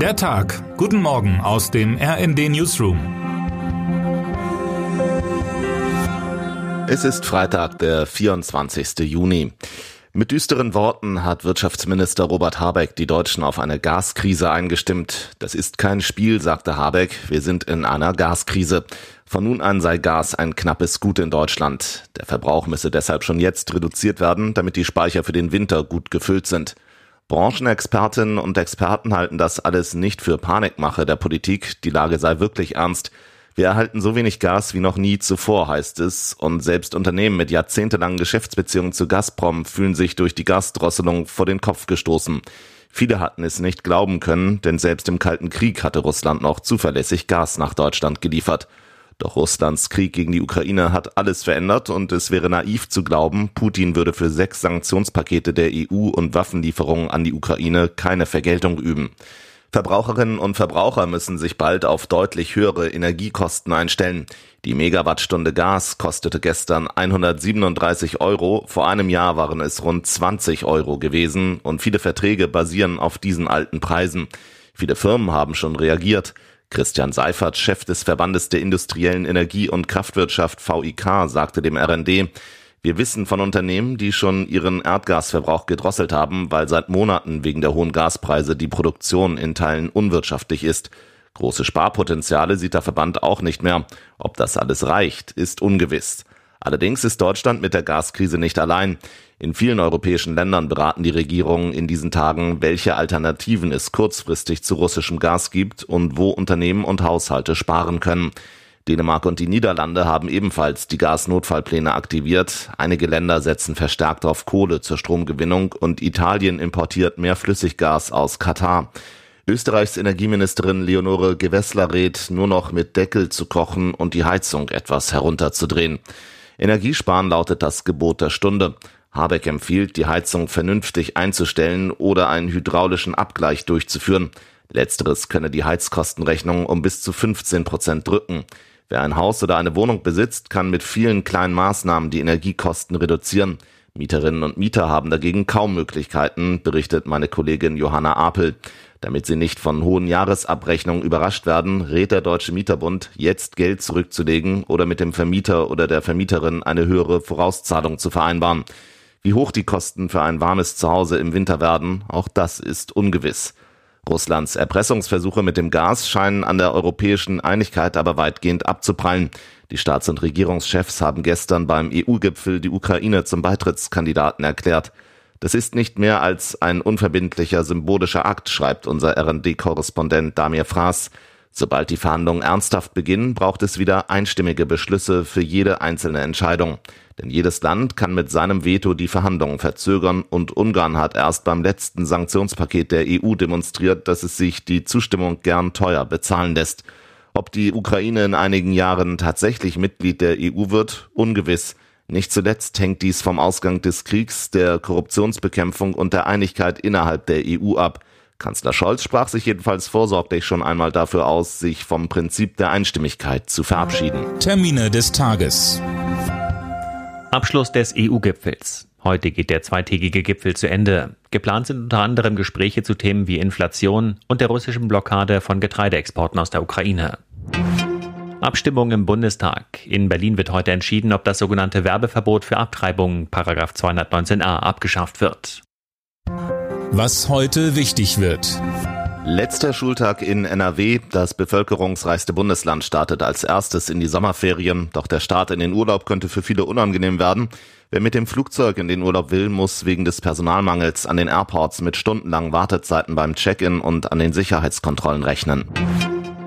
Der Tag. Guten Morgen aus dem RND Newsroom. Es ist Freitag, der 24. Juni. Mit düsteren Worten hat Wirtschaftsminister Robert Habeck die Deutschen auf eine Gaskrise eingestimmt. Das ist kein Spiel, sagte Habeck. Wir sind in einer Gaskrise. Von nun an sei Gas ein knappes Gut in Deutschland. Der Verbrauch müsse deshalb schon jetzt reduziert werden, damit die Speicher für den Winter gut gefüllt sind. Branchenexpertinnen und Experten halten das alles nicht für Panikmache der Politik. Die Lage sei wirklich ernst. Wir erhalten so wenig Gas wie noch nie zuvor, heißt es. Und selbst Unternehmen mit jahrzehntelangen Geschäftsbeziehungen zu Gazprom fühlen sich durch die Gasdrosselung vor den Kopf gestoßen. Viele hatten es nicht glauben können, denn selbst im Kalten Krieg hatte Russland noch zuverlässig Gas nach Deutschland geliefert. Doch Russlands Krieg gegen die Ukraine hat alles verändert und es wäre naiv zu glauben, Putin würde für sechs Sanktionspakete der EU und Waffenlieferungen an die Ukraine keine Vergeltung üben. Verbraucherinnen und Verbraucher müssen sich bald auf deutlich höhere Energiekosten einstellen. Die Megawattstunde Gas kostete gestern 137 Euro, vor einem Jahr waren es rund 20 Euro gewesen und viele Verträge basieren auf diesen alten Preisen. Viele Firmen haben schon reagiert. Christian Seifert, Chef des Verbandes der industriellen Energie- und Kraftwirtschaft VIK, sagte dem RND, wir wissen von Unternehmen, die schon ihren Erdgasverbrauch gedrosselt haben, weil seit Monaten wegen der hohen Gaspreise die Produktion in Teilen unwirtschaftlich ist. Große Sparpotenziale sieht der Verband auch nicht mehr. Ob das alles reicht, ist ungewiss. Allerdings ist Deutschland mit der Gaskrise nicht allein. In vielen europäischen Ländern beraten die Regierungen in diesen Tagen, welche Alternativen es kurzfristig zu russischem Gas gibt und wo Unternehmen und Haushalte sparen können. Dänemark und die Niederlande haben ebenfalls die Gasnotfallpläne aktiviert. Einige Länder setzen verstärkt auf Kohle zur Stromgewinnung und Italien importiert mehr Flüssiggas aus Katar. Österreichs Energieministerin Leonore Gewessler rät, nur noch mit Deckel zu kochen und die Heizung etwas herunterzudrehen. Energiesparen lautet das Gebot der Stunde. Habeck empfiehlt, die Heizung vernünftig einzustellen oder einen hydraulischen Abgleich durchzuführen. Letzteres könne die Heizkostenrechnung um bis zu 15 Prozent drücken. Wer ein Haus oder eine Wohnung besitzt, kann mit vielen kleinen Maßnahmen die Energiekosten reduzieren. Mieterinnen und Mieter haben dagegen kaum Möglichkeiten, berichtet meine Kollegin Johanna Apel. Damit sie nicht von hohen Jahresabrechnungen überrascht werden, rät der Deutsche Mieterbund, jetzt Geld zurückzulegen oder mit dem Vermieter oder der Vermieterin eine höhere Vorauszahlung zu vereinbaren. Wie hoch die Kosten für ein warmes Zuhause im Winter werden, auch das ist ungewiss. Russlands Erpressungsversuche mit dem Gas scheinen an der europäischen Einigkeit aber weitgehend abzuprallen. Die Staats- und Regierungschefs haben gestern beim EU-Gipfel die Ukraine zum Beitrittskandidaten erklärt. Das ist nicht mehr als ein unverbindlicher symbolischer Akt, schreibt unser RD-Korrespondent Damir Fraß. Sobald die Verhandlungen ernsthaft beginnen, braucht es wieder einstimmige Beschlüsse für jede einzelne Entscheidung. Denn jedes Land kann mit seinem Veto die Verhandlungen verzögern und Ungarn hat erst beim letzten Sanktionspaket der EU demonstriert, dass es sich die Zustimmung gern teuer bezahlen lässt. Ob die Ukraine in einigen Jahren tatsächlich Mitglied der EU wird, ungewiss. Nicht zuletzt hängt dies vom Ausgang des Kriegs, der Korruptionsbekämpfung und der Einigkeit innerhalb der EU ab. Kanzler Scholz sprach sich jedenfalls vorsorglich schon einmal dafür aus, sich vom Prinzip der Einstimmigkeit zu verabschieden. Termine des Tages. Abschluss des EU-Gipfels. Heute geht der zweitägige Gipfel zu Ende. Geplant sind unter anderem Gespräche zu Themen wie Inflation und der russischen Blockade von Getreideexporten aus der Ukraine. Abstimmung im Bundestag. In Berlin wird heute entschieden, ob das sogenannte Werbeverbot für Abtreibungen, Paragraph 219a, abgeschafft wird. Was heute wichtig wird. Letzter Schultag in NRW. Das bevölkerungsreichste Bundesland startet als erstes in die Sommerferien. Doch der Start in den Urlaub könnte für viele unangenehm werden. Wer mit dem Flugzeug in den Urlaub will, muss wegen des Personalmangels an den Airports mit stundenlangen Wartezeiten beim Check-in und an den Sicherheitskontrollen rechnen.